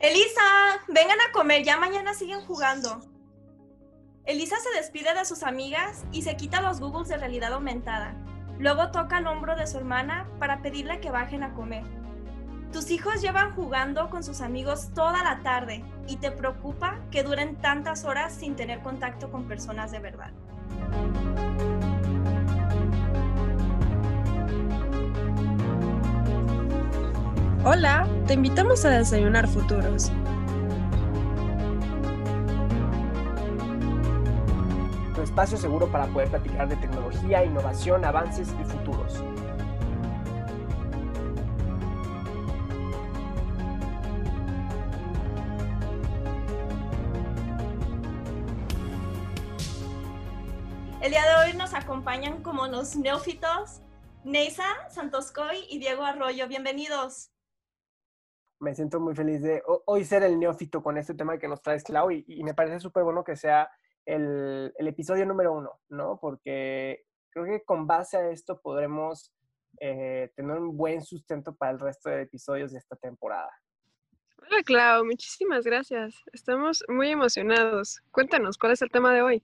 Elisa, vengan a comer, ya mañana siguen jugando. Elisa se despide de sus amigas y se quita los googles de realidad aumentada. Luego toca el hombro de su hermana para pedirle que bajen a comer. Tus hijos llevan jugando con sus amigos toda la tarde y te preocupa que duren tantas horas sin tener contacto con personas de verdad. Hola, te invitamos a desayunar futuros. Tu espacio seguro para poder platicar de tecnología, innovación, avances y futuros. El día de hoy nos acompañan como los neófitos Neisa Santoscoy y Diego Arroyo. Bienvenidos. Me siento muy feliz de hoy ser el neófito con este tema que nos traes, Clau, y, me parece súper bueno que sea el, episodio número uno, ¿no? Porque creo que con base a esto podremos eh, tener un buen sustento para el resto de episodios de esta temporada. Hola, Clau, muchísimas gracias. Estamos muy emocionados. Cuéntanos, ¿cuál es el tema de hoy?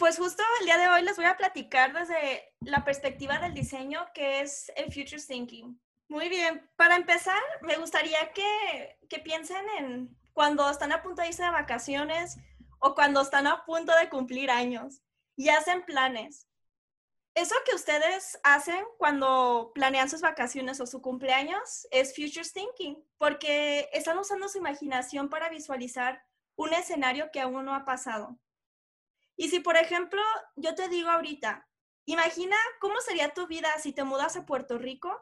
Pues justo el día de hoy les voy a platicar desde la perspectiva del diseño, que es el Future Thinking. Muy bien, para empezar, me gustaría que, que piensen en cuando están a punto de irse de vacaciones o cuando están a punto de cumplir años y hacen planes. Eso que ustedes hacen cuando planean sus vacaciones o su cumpleaños es future thinking, porque están usando su imaginación para visualizar un escenario que aún no ha pasado. Y si, por ejemplo, yo te digo ahorita, imagina cómo sería tu vida si te mudas a Puerto Rico,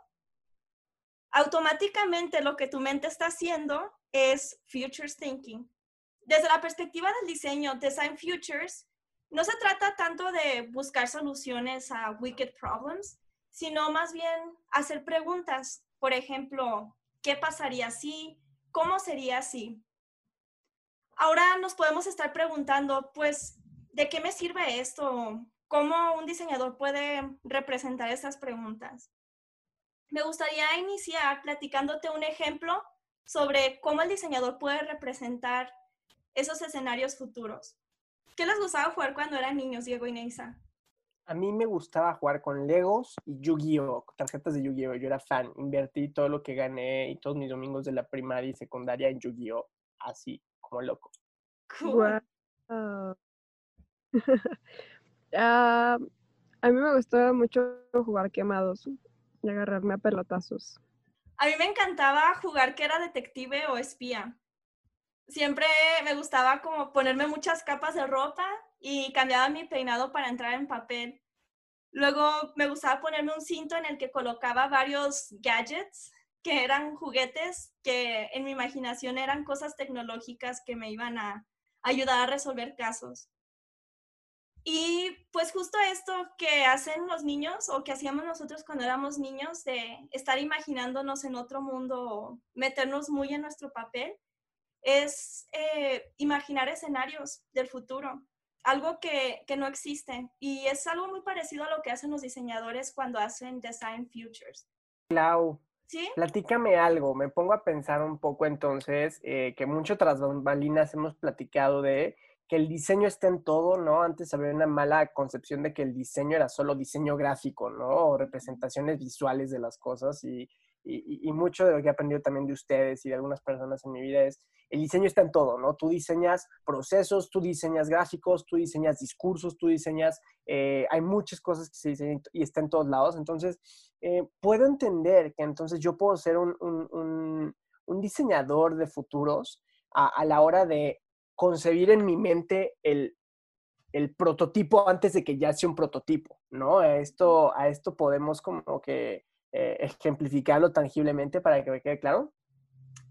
automáticamente lo que tu mente está haciendo es futures thinking. Desde la perspectiva del diseño, Design Futures, no se trata tanto de buscar soluciones a wicked problems, sino más bien hacer preguntas. Por ejemplo, ¿qué pasaría si? ¿Cómo sería si? Ahora nos podemos estar preguntando, pues, ¿de qué me sirve esto? ¿Cómo un diseñador puede representar esas preguntas? Me gustaría iniciar platicándote un ejemplo sobre cómo el diseñador puede representar esos escenarios futuros. ¿Qué les gustaba jugar cuando eran niños, Diego y Neisa? A mí me gustaba jugar con Legos y Yu-Gi-Oh, tarjetas de Yu-Gi-Oh. Yo era fan, invertí todo lo que gané y todos mis domingos de la primaria y secundaria en Yu-Gi-Oh, así como loco. Ah, a mí me gustaba mucho jugar quemados y agarrarme a pelotazos. A mí me encantaba jugar que era detective o espía. Siempre me gustaba como ponerme muchas capas de ropa y cambiaba mi peinado para entrar en papel. Luego me gustaba ponerme un cinto en el que colocaba varios gadgets que eran juguetes que en mi imaginación eran cosas tecnológicas que me iban a ayudar a resolver casos. Y pues justo esto que hacen los niños o que hacíamos nosotros cuando éramos niños, de estar imaginándonos en otro mundo o meternos muy en nuestro papel, es eh, imaginar escenarios del futuro, algo que, que, no existe. Y es algo muy parecido a lo que hacen los diseñadores cuando hacen Design Futures. Clau, ¿Sí? platícame algo. Me pongo a pensar un poco entonces eh, que mucho tras bambalinas hemos platicado de que el diseño está en todo, ¿no? Antes había una mala concepción de que el diseño era solo diseño gráfico, ¿no? O representaciones visuales de las cosas y, mucho de lo que he aprendido también de ustedes y de algunas personas en mi vida es, el diseño está en todo, ¿no? Tú diseñas procesos, tú diseñas gráficos, tú diseñas discursos, tú diseñas, eh, hay muchas cosas que se diseñan y está en todos lados. Entonces, eh, puedo entender que entonces yo puedo ser un, diseñador de futuros a la hora de concebir en mi mente el, prototipo antes de que ya sea un prototipo, ¿no? A esto, a esto podemos como que eh, ejemplificarlo tangiblemente para que me quede claro.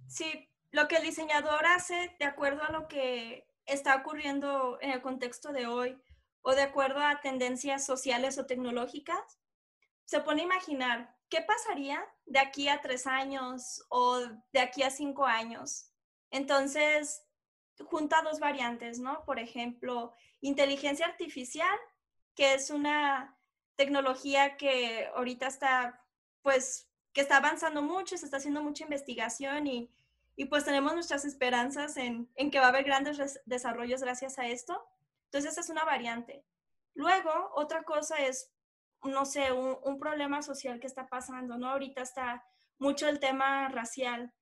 Sí, lo que el diseñador hace de acuerdo a lo que está ocurriendo en el contexto de hoy o de acuerdo a tendencias sociales o tecnológicas, se pone a imaginar qué pasaría de aquí a tres años o de aquí a cinco años. Entonces, junta dos variantes, ¿no? Por ejemplo, inteligencia artificial, que es una tecnología que ahorita está, pues, que está avanzando mucho, se está haciendo mucha investigación y y pues tenemos nuestras esperanzas en, en que va a haber grandes desarrollos gracias a esto. Entonces, esa es una variante. Luego, otra cosa es, no sé, un, un problema social que está pasando, ¿no? Ahorita está mucho el tema racial.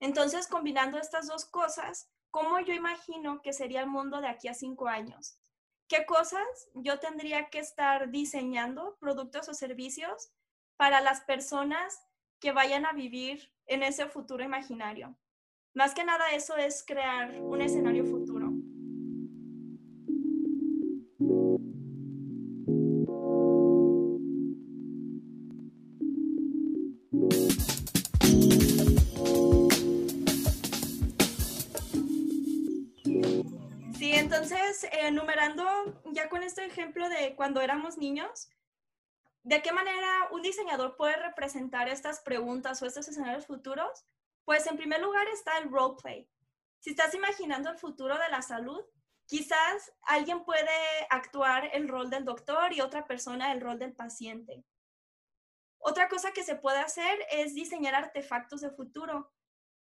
Entonces, combinando estas dos cosas, ¿cómo yo imagino que sería el mundo de aquí a cinco años? ¿Qué cosas yo tendría que estar diseñando, productos o servicios, para las personas que vayan a vivir en ese futuro imaginario? Más que nada eso es crear un escenario futuro. Entonces, enumerando ya con este ejemplo de cuando éramos niños, ¿de qué manera un diseñador puede representar estas preguntas o estos escenarios futuros? Pues en primer lugar está el roleplay. Si estás imaginando el futuro de la salud, quizás alguien puede actuar el rol del doctor y otra persona el rol del paciente. Otra cosa que se puede hacer es diseñar artefactos de futuro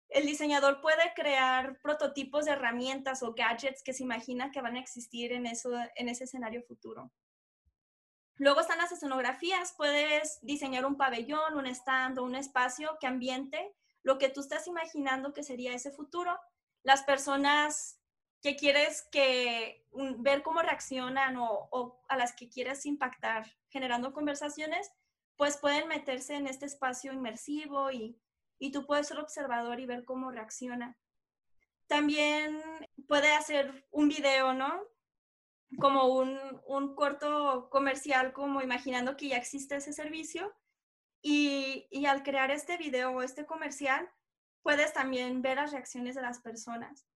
el diseñador puede crear prototipos de herramientas o gadgets que se imagina que van a existir en, eso, en ese escenario futuro. Luego están las escenografías, puedes diseñar un pabellón, un stand o un espacio que ambiente lo que tú estás imaginando que sería ese futuro. Las personas que quieres que ver cómo reaccionan o, o a las que quieres impactar generando conversaciones, pues pueden meterse en este espacio inmersivo y y tú puedes ser observador y ver cómo reacciona. También puede hacer un video, ¿no? Como un, un corto comercial, como imaginando que ya existe ese servicio. Y, y al crear este video o este comercial, puedes también ver las reacciones de las personas.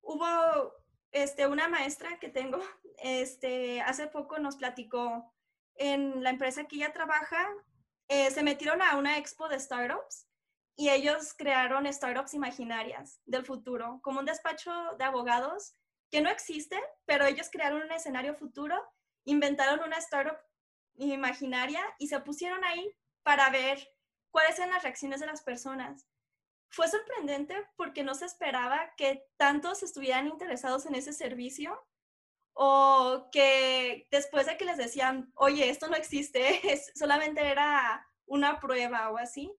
Hubo este, una maestra que tengo, este, hace poco nos platicó en la empresa que ella trabaja, eh, se metieron a una expo de startups y ellos crearon startups imaginarias del futuro, como un despacho de abogados que no existe, pero ellos crearon un escenario futuro, inventaron una startup imaginaria y se pusieron ahí para ver cuáles eran las reacciones de las personas. Fue sorprendente porque no se esperaba que tantos estuvieran interesados en ese servicio o que después de que les decían, oye, esto no existe, solamente era una prueba o así,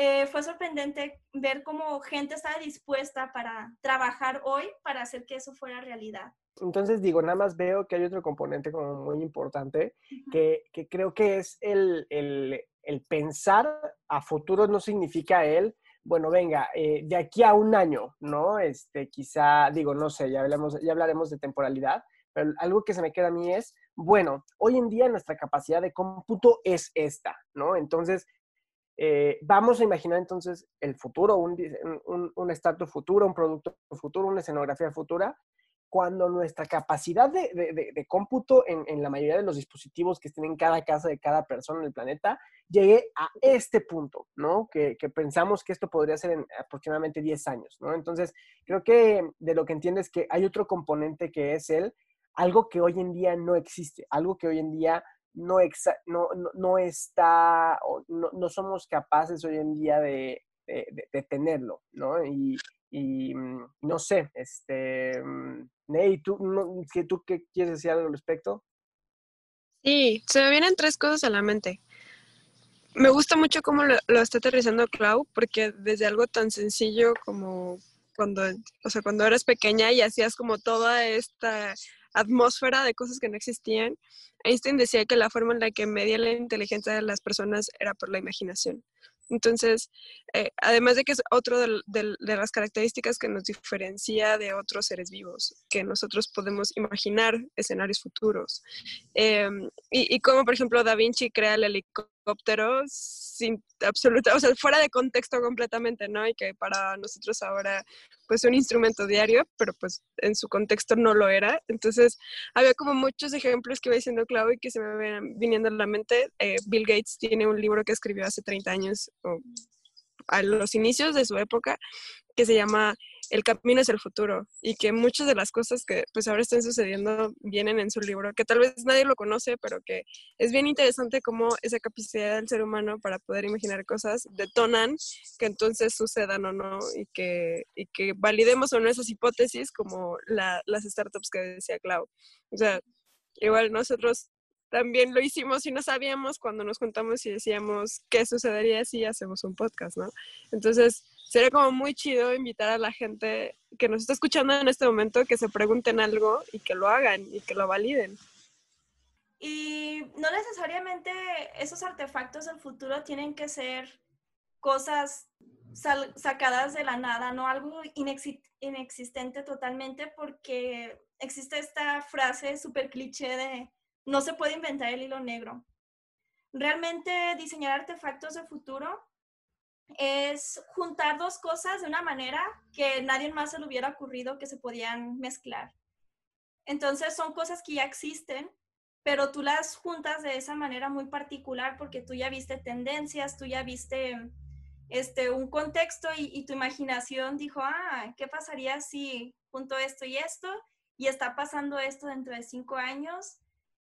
eh, fue sorprendente ver cómo gente estaba dispuesta para trabajar hoy para hacer que eso fuera realidad. Entonces digo, nada más veo que hay otro componente como muy importante, que, que creo que es el, el, el, pensar a futuro no significa el, bueno, venga, eh, de aquí a un año, ¿no? Este, quizá, digo, no sé, ya, hablamos, ya hablaremos de temporalidad, pero algo que se me queda a mí es, bueno, hoy en día nuestra capacidad de cómputo es esta, ¿no? Entonces, eh, vamos a imaginar entonces el futuro, un, un, estatus futuro, un producto futuro, una escenografía futura, cuando nuestra capacidad de, de, cómputo en, en, la mayoría de los dispositivos que estén en cada casa de cada persona en el planeta llegue a este punto, ¿no? Que, que, pensamos que esto podría ser en aproximadamente 10 años, ¿no? Entonces, creo que de lo que entiendes es que hay otro componente que es el algo que hoy en día no existe, algo que hoy en día no, no, no, está, no, no, somos capaces hoy en día de, de, tenerlo, ¿no? Y, y, mm, no sé, este, mm, Ney, ¿tú, no, ¿tú qué quieres decir al respecto? Sí, se me vienen tres cosas a la mente. Me gusta mucho cómo lo, lo está aterrizando Clau, porque desde algo tan sencillo como cuando, o sea, cuando eras pequeña y hacías como toda esta atmósfera de cosas que no existían, Einstein decía que la forma en la que medía la inteligencia de las personas era por la imaginación. Entonces, eh, además de que es otro de, las características que nos diferencia de otros seres vivos, que nosotros podemos imaginar escenarios futuros. Em, y, y, como, por ejemplo, Da Vinci crea el helicóptero sin absoluta, o sea, fuera de contexto completamente, ¿no? Y que para nosotros ahora, pues, un instrumento diario, pero pues en su contexto no lo era. Entonces, había como muchos ejemplos que iba diciendo Clau y que se me ven viniendo a la mente. Eh, Bill Gates tiene un libro que escribió hace 30 años, o a los inicios de su época, que se llama el camino es el futuro y que muchas de las cosas que pues ahora están sucediendo vienen en su libro, que tal vez nadie lo conoce, pero que es bien interesante cómo esa capacidad del ser humano para poder imaginar cosas detonan que entonces sucedan o no y que, y que validemos o no esas hipótesis como las startups que decía Clau. O sea, igual nosotros también lo hicimos y no sabíamos cuando nos juntamos y decíamos qué sucedería si hacemos un podcast, ¿no? Entonces, sería como muy chido invitar a la gente que nos está escuchando en este momento que se pregunten algo y que lo hagan y que lo validen. Y no necesariamente esos artefactos del futuro tienen que ser cosas sacadas de la nada, no algo inexistente totalmente, porque existe esta frase súper cliché de no se puede inventar el hilo negro. Realmente diseñar artefactos de futuro es juntar dos cosas de una manera que nadie más se le hubiera ocurrido que se podían mezclar. Entonces son cosas que ya existen, pero tú las juntas de esa manera muy particular porque tú ya viste tendencias, tú ya viste este, un contexto y, tu imaginación dijo, ah, ¿qué pasaría si junto esto y esto y está pasando esto dentro de cinco años?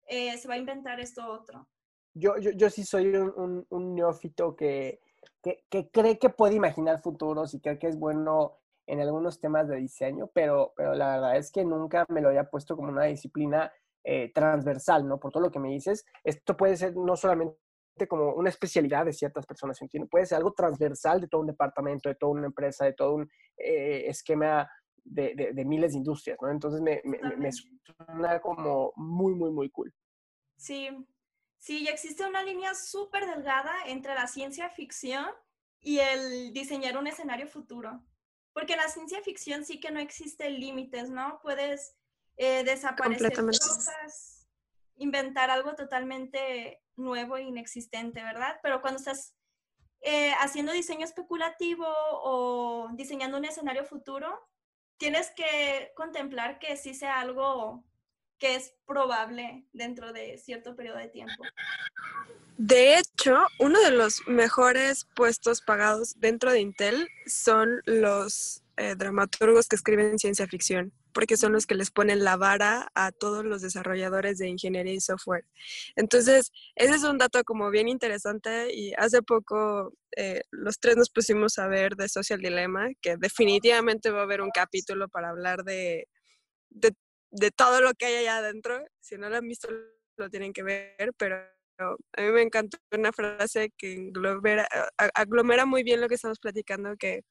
Eh, se va a inventar esto otro. Yo, yo, yo sí soy un, un, neófito que, que, que, cree que puede imaginar futuros y cree que es bueno en algunos temas de diseño, pero, pero la verdad es que nunca me lo había puesto como una disciplina eh, transversal, ¿no? Por todo lo que me dices, esto puede ser no solamente como una especialidad de ciertas personas, ¿entiendes? Puede ser algo transversal de todo un departamento, de toda una empresa, de todo un eh, esquema de, de, miles de industrias, ¿no? Entonces me, me, me, suena como muy, muy, muy cool. Sí, sí, existe una línea súper delgada entre la ciencia ficción y el diseñar un escenario futuro. Porque la ciencia ficción sí que no existen límites, ¿no? Puedes eh, desaparecer cosas, inventar algo totalmente nuevo e inexistente, ¿verdad? Pero cuando estás eh, haciendo diseño especulativo o diseñando un escenario futuro, tienes que contemplar que sí sea algo que es probable dentro de cierto periodo de tiempo. De hecho, uno de los mejores puestos pagados dentro de Intel son los eh, dramaturgos que escriben ciencia ficción porque son los que les ponen la vara a todos los desarrolladores de ingeniería y software. Entonces, ese es un dato como bien interesante y hace poco eh, los tres nos pusimos a ver de Social Dilemma, que definitivamente va a haber un capítulo para hablar de, de, de todo lo que hay allá adentro. Si no lo han visto, lo tienen que ver, pero a mí me encantó una frase que aglomera muy bien lo que estamos platicando, que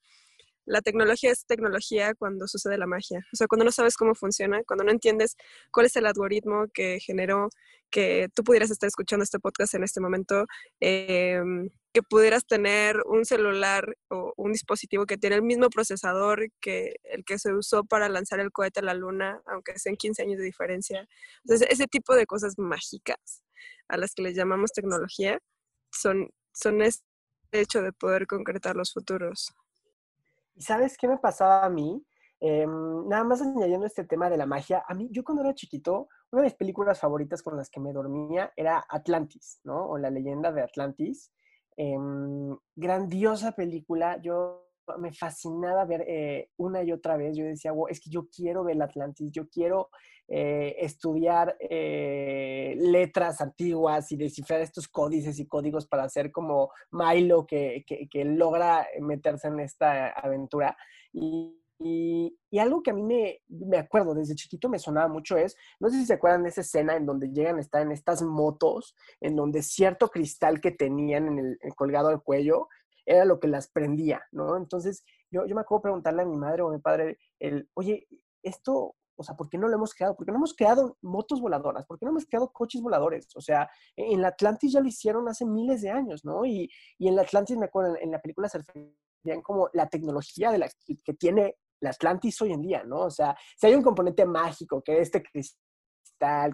la tecnología es tecnología cuando sucede la magia. O sea, cuando no sabes cómo funciona, cuando no entiendes cuál es el algoritmo que generó que tú pudieras estar escuchando este podcast en este momento, em, que pudieras tener un celular o un dispositivo que tiene el mismo procesador que el que se usó para lanzar el cohete a la luna, aunque sean 15 años de diferencia. Entonces, ese tipo de cosas mágicas a las que les llamamos tecnología son, son este hecho de poder concretar los futuros. ¿Y sabes qué me pasaba a mí? Em, nada más añadiendo este tema de la magia, a mí, yo cuando era chiquito, una de mis películas favoritas con las que me dormía era Atlantis, ¿no? O la leyenda de Atlantis. Em, grandiosa película, yo me fascinaba ver eh, una y otra vez. Yo decía, wow, es que yo quiero ver Atlantis, yo quiero eh, estudiar eh, letras antiguas y descifrar estos códices y códigos para hacer como Milo que, que, logra meterse en esta aventura. Y, algo que a mí me, me, acuerdo desde chiquito me sonaba mucho es, no sé si se acuerdan de esa escena en donde llegan a estar en estas motos, en donde cierto cristal que tenían en el, colgado al cuello era lo que las prendía, ¿no? Entonces yo, yo me acuerdo preguntarle a mi madre o a mi padre, el, oye, esto, o sea, ¿por qué no lo hemos creado? ¿Por qué no hemos creado motos voladoras? ¿Por qué no hemos creado coches voladores? O sea, en la Atlantis ya lo hicieron hace miles de años, ¿no? Y, y en la Atlantis, me acuerdo, en, la película se referían como la tecnología de la, que tiene la Atlantis hoy en día, ¿no? O sea, si hay un componente mágico que es este cristal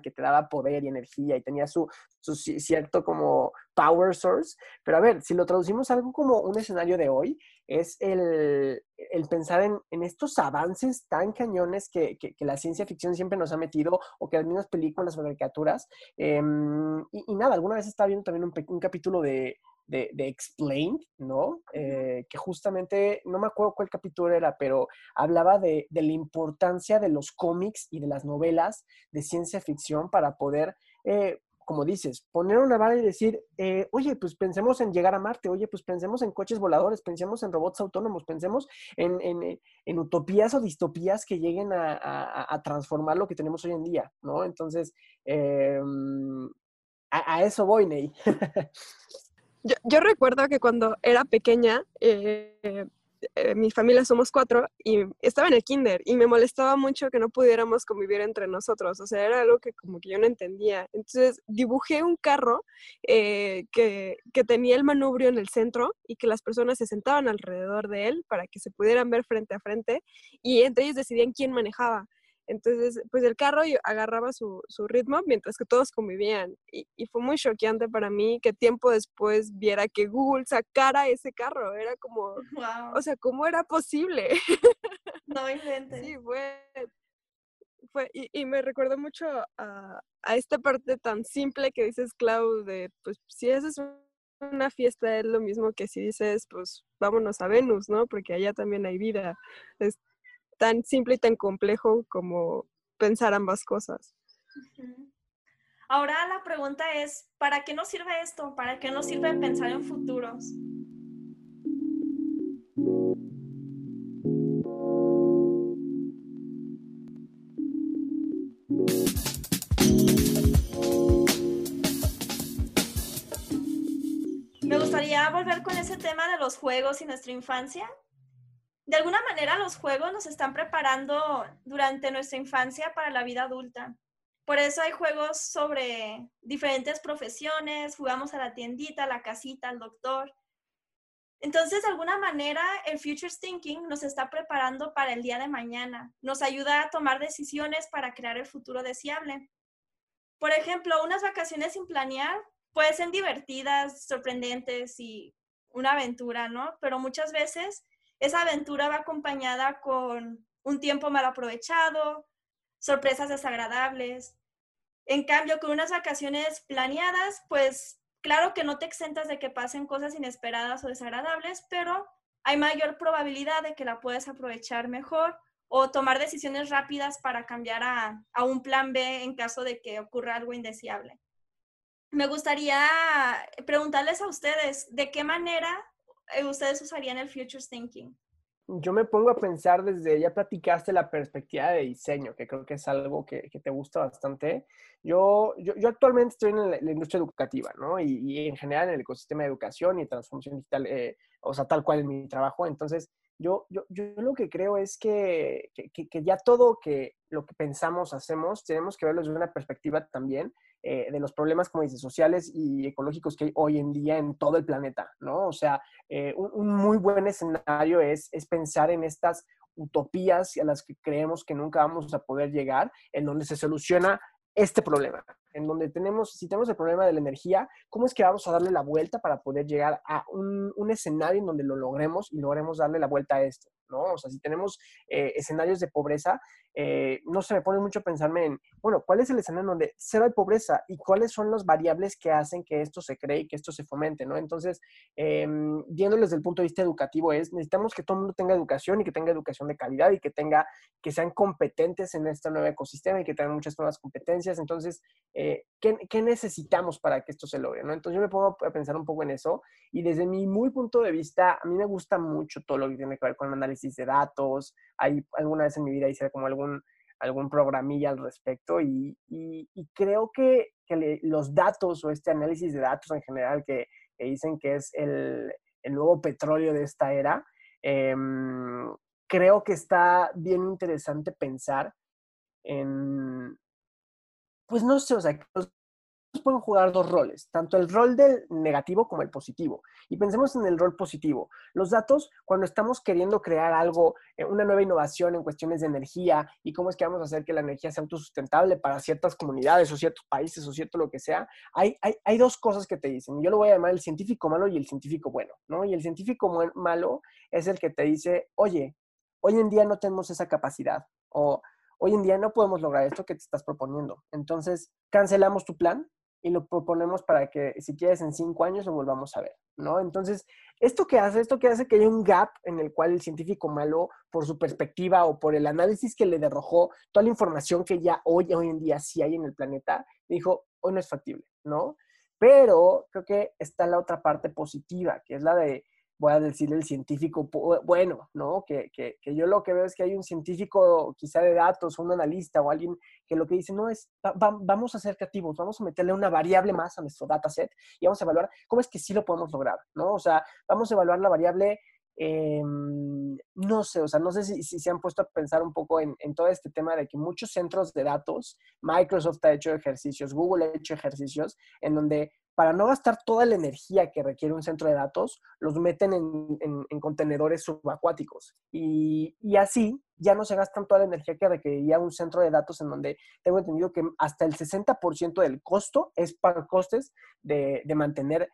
que te daba poder y energía y tenía su, cierto como power source, pero a ver, si lo traducimos a algo como un escenario de hoy, es el, pensar en, estos avances tan cañones que, la ciencia ficción siempre nos ha metido o que las mismas películas o caricaturas. Em, y, nada, alguna vez estaba viendo también un capítulo de, de, de Explained, ¿no? Eh, que justamente, no me acuerdo cuál capítulo era, pero hablaba de, de, la importancia de los cómics y de las novelas de ciencia ficción para poder eh, como dices, poner una vara y decir, eh, oye, pues pensemos en llegar a Marte, oye, pues pensemos en coches voladores, pensemos en robots autónomos, pensemos en, en, en utopías o distopías que lleguen a, a, transformar lo que tenemos hoy en día, ¿no? Entonces, eh, a, eso voy, Ney. yo, yo, recuerdo que cuando era pequeña, eh, eh, mi familia somos cuatro y estaba en el kinder y me molestaba mucho que no pudiéramos convivir entre nosotros, o sea, era algo que como que yo no entendía. Entonces dibujé un carro eh, que, que, tenía el manubrio en el centro y que las personas se sentaban alrededor de él para que se pudieran ver frente a frente y entre ellos decidían quién manejaba. Entonces, pues el carro agarraba su, su ritmo mientras que todos convivían. Y, y, fue muy choqueante para mí que tiempo después viera que Google sacara ese carro. Era como, wow. o sea, ¿cómo era posible? No inventes. Sí, fue, fue y, y, me recuerdo mucho a, a, esta parte tan simple que dices, Clau, de, pues si haces una fiesta es lo mismo que si dices, pues vámonos a Venus, ¿no? Porque allá también hay vida. Es, tan simple y tan complejo como pensar ambas cosas. Ahora la pregunta es, ¿para qué nos sirve esto? ¿Para qué nos sirve pensar en futuros? Me gustaría volver con ese tema de los juegos y nuestra infancia de alguna manera los juegos nos están preparando durante nuestra infancia para la vida adulta. Por eso hay juegos sobre diferentes profesiones, jugamos a la tiendita, la casita, al doctor. Entonces, de alguna manera, el Future Thinking nos está preparando para el día de mañana, nos ayuda a tomar decisiones para crear el futuro deseable. Por ejemplo, unas vacaciones sin planear pueden ser divertidas, sorprendentes y una aventura, ¿no? Pero muchas veces esa aventura va acompañada con un tiempo mal aprovechado, sorpresas desagradables. En cambio, con unas vacaciones planeadas, pues claro que no te exentas de que pasen cosas inesperadas o desagradables, pero hay mayor probabilidad de que la puedas aprovechar mejor o tomar decisiones rápidas para cambiar a, a un plan B en caso de que ocurra algo indeseable. Me gustaría preguntarles a ustedes, ¿de qué manera ustedes usarían el Futures Thinking? Yo me pongo a pensar desde, ya platicaste la perspectiva de diseño, que creo que es algo que, te gusta bastante. Yo, yo, yo, actualmente estoy en la, industria educativa, ¿no? Y, y, en general en el ecosistema de educación y transformación digital, eh, o sea, tal cual en mi trabajo. Entonces, yo, yo, yo lo que creo es que, que, que, ya todo que lo que pensamos, hacemos, tenemos que verlo desde una perspectiva también eh, de los problemas, como dices, sociales y ecológicos que hay hoy en día en todo el planeta, ¿no? O sea, eh, un, un, muy buen escenario es, es pensar en estas utopías a las que creemos que nunca vamos a poder llegar, en donde se soluciona este problema, en donde tenemos, si tenemos el problema de la energía, ¿cómo es que vamos a darle la vuelta para poder llegar a un, un escenario en donde lo logremos y logremos darle la vuelta a esto? ¿No? O sea, si tenemos eh, escenarios de pobreza, eh, no se me pone mucho pensarme en, bueno, ¿cuál es el escenario en donde cero hay pobreza y cuáles son las variables que hacen que esto se cree y que esto se fomente, ¿no? Entonces, eh, desde el punto de vista educativo es, necesitamos que todo el mundo tenga educación y que tenga educación de calidad y que tenga, que sean competentes en este nuevo ecosistema y que tengan muchas nuevas competencias. Entonces, eh, ¿qué, ¿qué, necesitamos para que esto se logre, ¿no? Entonces, yo me pongo a pensar un poco en eso y desde mi muy punto de vista, a mí me gusta mucho todo lo que tiene que ver con el análisis de datos. Hay alguna vez en mi vida hice como algún algún, programilla al respecto y, y, creo que, que los datos o este análisis de datos en general que, que dicen que es el, el, nuevo petróleo de esta era, eh, creo que está bien interesante pensar en, pues no sé, o sea, los pueden jugar dos roles, tanto el rol del negativo como el positivo. Y pensemos en el rol positivo. Los datos, cuando estamos queriendo crear algo, eh, una nueva innovación en cuestiones de energía y cómo es que vamos a hacer que la energía sea autosustentable para ciertas comunidades o ciertos países o cierto lo que sea, hay, hay, hay dos cosas que te dicen. Yo lo voy a llamar el científico malo y el científico bueno, ¿no? Y el científico malo es el que te dice, oye, hoy en día no tenemos esa capacidad o hoy en día no podemos lograr esto que te estás proponiendo. Entonces, cancelamos tu plan, y lo proponemos para que si quieres en cinco años lo volvamos a ver, ¿no? Entonces, esto que hace, esto que hace que haya un gap en el cual el científico malo, por su perspectiva o por el análisis que le derrojó, toda la información que ya hoy, hoy en día sí hay en el planeta, dijo, hoy no es factible, ¿no? Pero creo que está la otra parte positiva, que es la de voy a decirle el científico bueno, ¿no? Que, que, que, yo lo que veo es que hay un científico quizá de datos, un analista o alguien que lo que dice no es, vamos a ser creativos, vamos a meterle una variable más a nuestro dataset y vamos a evaluar cómo es que sí lo podemos lograr, ¿no? O sea, vamos a evaluar la variable eh, no sé, o sea, no sé si, se han puesto a pensar un poco en, todo este tema de que muchos centros de datos, Microsoft ha hecho ejercicios, Google ha hecho ejercicios, en donde para no gastar toda la energía que requiere un centro de datos, los meten en, en, contenedores subacuáticos. Y, así ya no se gastan toda la energía que requeriría un centro de datos en donde tengo entendido que hasta el 60% del costo es para costes de mantener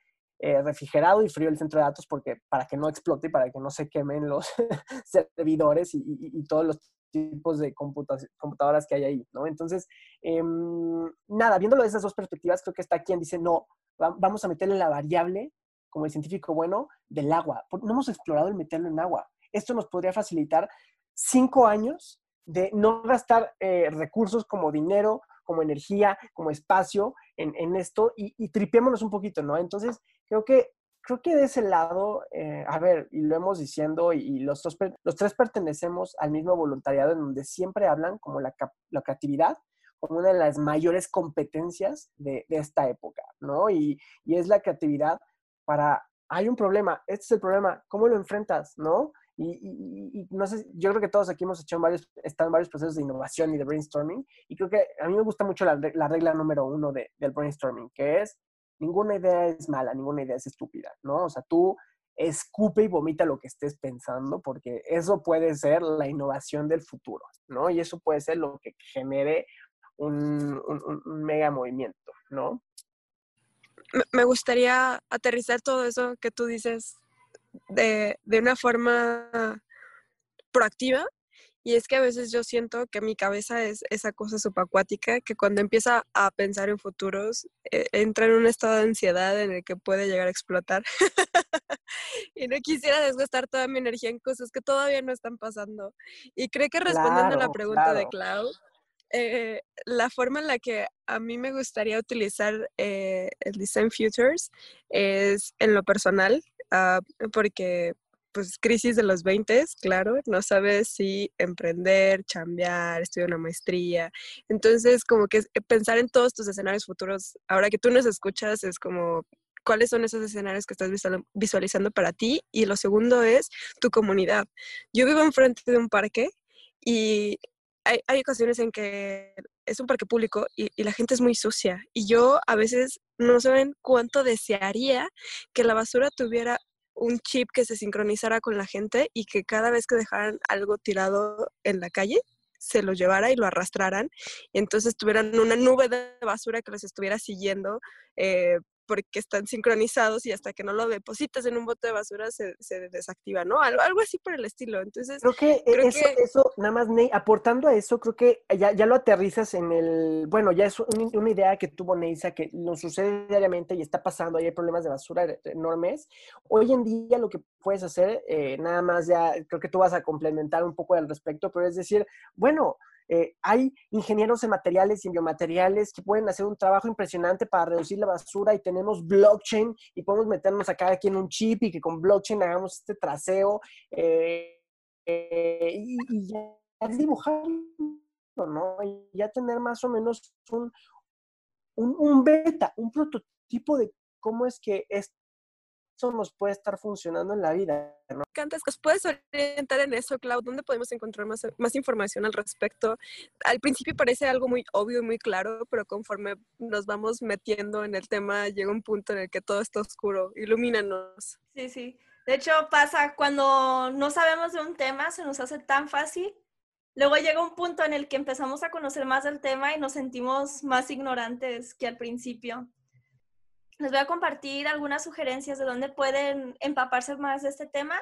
eh, refrigerado y frío el centro de datos porque para que no explote y para que no se quemen los servidores y, todos los tipos de computadoras que hay ahí, ¿no? Entonces, em, nada, viéndolo de esas dos perspectivas, creo que está quien dice, no, vamos a meterle la variable, como el científico bueno, del agua. No hemos explorado el meterlo en agua. Esto nos podría facilitar cinco años de no gastar eh, recursos como dinero, como energía, como espacio en, esto y, y tripiémonos un poquito, ¿no? Entonces, creo que, creo que de ese lado, eh, a ver, y lo hemos diciendo, y, los, dos, los tres pertenecemos al mismo voluntariado en donde siempre hablan como la, la creatividad como una de las mayores competencias de, de esta época, ¿no? Y, y, es la creatividad para, hay un problema, este es el problema, ¿cómo lo enfrentas, no? Y, y, no sé, yo creo que todos aquí hemos hecho varios, están varios procesos de innovación y de brainstorming, y creo que a mí me gusta mucho la, la regla número uno de, del brainstorming, que es ninguna idea es mala, ninguna idea es estúpida, ¿no? O sea, tú escupe y vomita lo que estés pensando, porque eso puede ser la innovación del futuro, ¿no? Y eso puede ser lo que genere un, mega movimiento, ¿no? Me gustaría aterrizar todo eso que tú dices de, de una forma proactiva y es que a veces yo siento que mi cabeza es esa cosa subacuática que cuando empieza a pensar en futuros eh, entra en un estado de ansiedad en el que puede llegar a explotar. y no quisiera desgastar toda mi energía en cosas que todavía no están pasando. Y creo que respondiendo a la pregunta de Clau, eh, la forma en la que a mí me gustaría utilizar eh, el Design Futures es en lo personal, uh, porque pues crisis de los 20, claro, no sabes si emprender, chambear, estudiar una maestría. Entonces, como que pensar en todos tus escenarios futuros, ahora que tú nos escuchas, es como cuáles son esos escenarios que estás visualizando para ti. Y lo segundo es tu comunidad. Yo vivo enfrente de un parque y hay, hay ocasiones en que es un parque público y, y, la gente es muy sucia. Y yo a veces no saben cuánto desearía que la basura tuviera un chip que se sincronizara con la gente y que cada vez que dejaran algo tirado en la calle, se lo llevara y lo arrastraran. Y entonces tuvieran una nube de basura que los estuviera siguiendo eh, porque están sincronizados y hasta que no lo depositas en un bote de basura se, se desactiva, ¿no? Algo, algo, así por el estilo. Entonces, creo que, eso, eso, nada más, Ney, aportando a eso, creo que ya, ya lo aterrizas en el, bueno, ya es una idea que tuvo Neisa que nos sucede diariamente y está pasando, hay problemas de basura e, enormes. Hoy en día lo que puedes hacer, eh, nada más ya, creo que tú vas a complementar un poco al respecto, pero es decir, bueno, eh, hay ingenieros en materiales y en biomateriales que pueden hacer un trabajo impresionante para reducir la basura y tenemos blockchain y podemos meternos acá aquí en un chip y que con blockchain hagamos este traseo eh, eh, y, ya dibujar, ¿no? Y ya tener más o menos un, un, un beta, un prototipo de cómo es que esto nos puede estar funcionando en la vida. ¿no? Cantas, ¿puedes orientar en eso, Clau? ¿Dónde podemos encontrar más, más información al respecto? Al principio parece algo muy obvio y muy claro, pero conforme nos vamos metiendo en el tema, llega un punto en el que todo está oscuro. Ilumínanos. Sí, sí. De hecho, pasa cuando no sabemos de un tema, se nos hace tan fácil. Luego llega un punto en el que empezamos a conocer más del tema y nos sentimos más ignorantes que al principio les voy a compartir algunas sugerencias de dónde pueden empaparse más de este tema.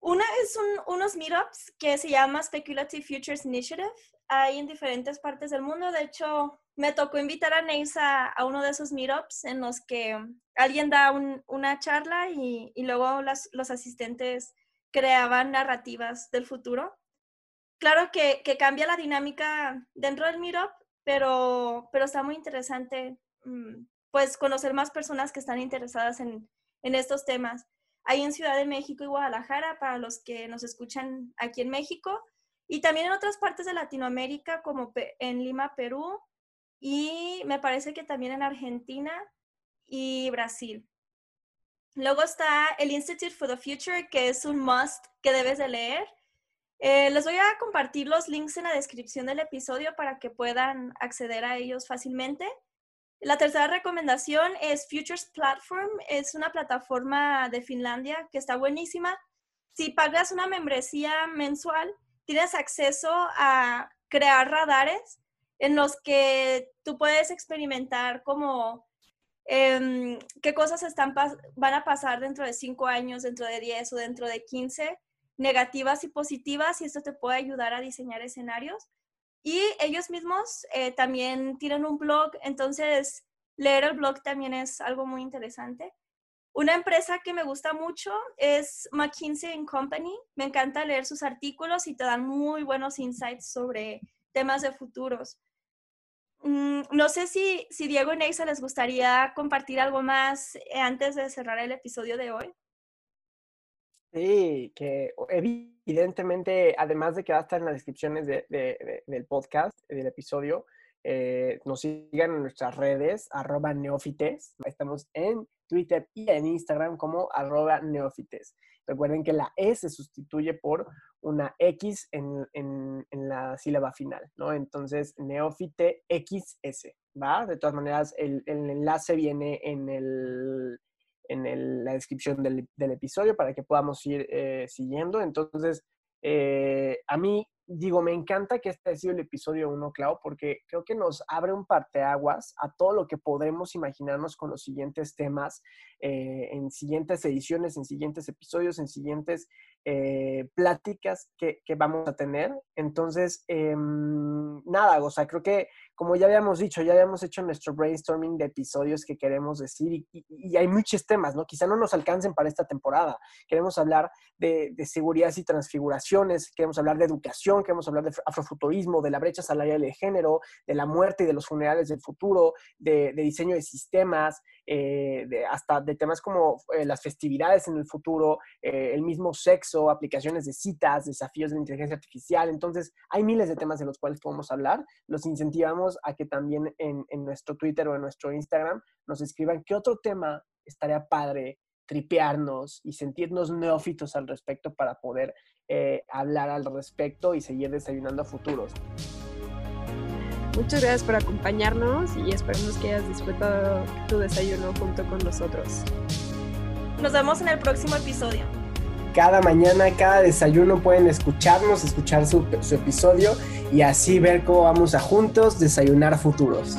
Una es unos meetups que se llama Speculative Futures Initiative. hay en diferentes partes del mundo. De hecho, me tocó invitar a Neisa a uno de esos meetups en los que alguien da una charla y, luego los asistentes creaban narrativas del futuro. Claro que, cambia la dinámica dentro del meetup, pero, pero está muy interesante mm, pues conocer más personas que están interesadas en, en estos temas. Hay en Ciudad de México y Guadalajara para los que nos escuchan aquí en México y también en otras partes de Latinoamérica como en Lima, Perú y me parece que también en Argentina y Brasil. Luego está el Institute for the Future, que es un must que debes de leer. Eh, les voy a compartir los links en la descripción del episodio para que puedan acceder a ellos fácilmente. La tercera recomendación es Futures Platform. Es una plataforma de Finlandia que está buenísima. Si pagas una membresía mensual, tienes acceso a crear radares en los que tú puedes experimentar como em, qué cosas están van a pasar dentro de cinco años, dentro de 10 o dentro de 15, negativas y positivas, y esto te puede ayudar a diseñar escenarios. Y ellos mismos eh, también tienen un blog, entonces leer el blog también es algo muy interesante. Una empresa que me gusta mucho es McKinsey Company. Me encanta leer sus artículos y te dan muy buenos insights sobre temas de futuros. Mm, no sé si, si Diego y Neisa les gustaría compartir algo más eh, antes de cerrar el episodio de hoy. Sí, que evidentemente, además de que va a estar en las descripciones del podcast, del episodio, eh, nos sigan en nuestras redes, arroba neofites. Estamos en Twitter y en Instagram como arroba neofites. Recuerden que la E se sustituye por una X en, la sílaba final, ¿no? Entonces, neófite XS, ¿va? De todas maneras, el, enlace viene en, el, en la descripción del, episodio para que podamos ir eh, siguiendo. Entonces, eh, a mí digo, me encanta que este haya sido el episodio 1, Clau, porque creo que nos abre un parteaguas a todo lo que podremos imaginarnos con los siguientes temas, eh, en siguientes ediciones, en siguientes episodios, en siguientes eh, pláticas que, vamos a tener. Entonces, em, nada, o sea, creo que como ya habíamos dicho, ya habíamos hecho nuestro brainstorming de episodios que queremos decir y, hay muchos temas, ¿no? Quizá no nos alcancen para esta temporada. Queremos hablar de, seguridad y transfiguraciones, queremos hablar de educación, queremos hablar de afrofuturismo, de la brecha salarial de género, de la muerte y de los funerales del futuro, de, diseño de sistemas, eh, de, hasta de temas como eh, las festividades en el futuro, eh, el mismo sexo, aplicaciones de citas, desafíos de inteligencia artificial. Entonces, hay miles de temas de los cuales podemos hablar. Los incentivamos a que también en, nuestro Twitter o en nuestro Instagram nos escriban qué otro tema estaría padre tripearnos y sentirnos neófitos al respecto para poder hablar al respecto y seguir desayunando a futuros. Muchas gracias por acompañarnos y esperemos que hayas disfrutado tu desayuno junto con nosotros. Nos vemos en el próximo episodio. Cada mañana, cada desayuno pueden escucharnos, escuchar su, su episodio y así ver cómo vamos a juntos desayunar futuros.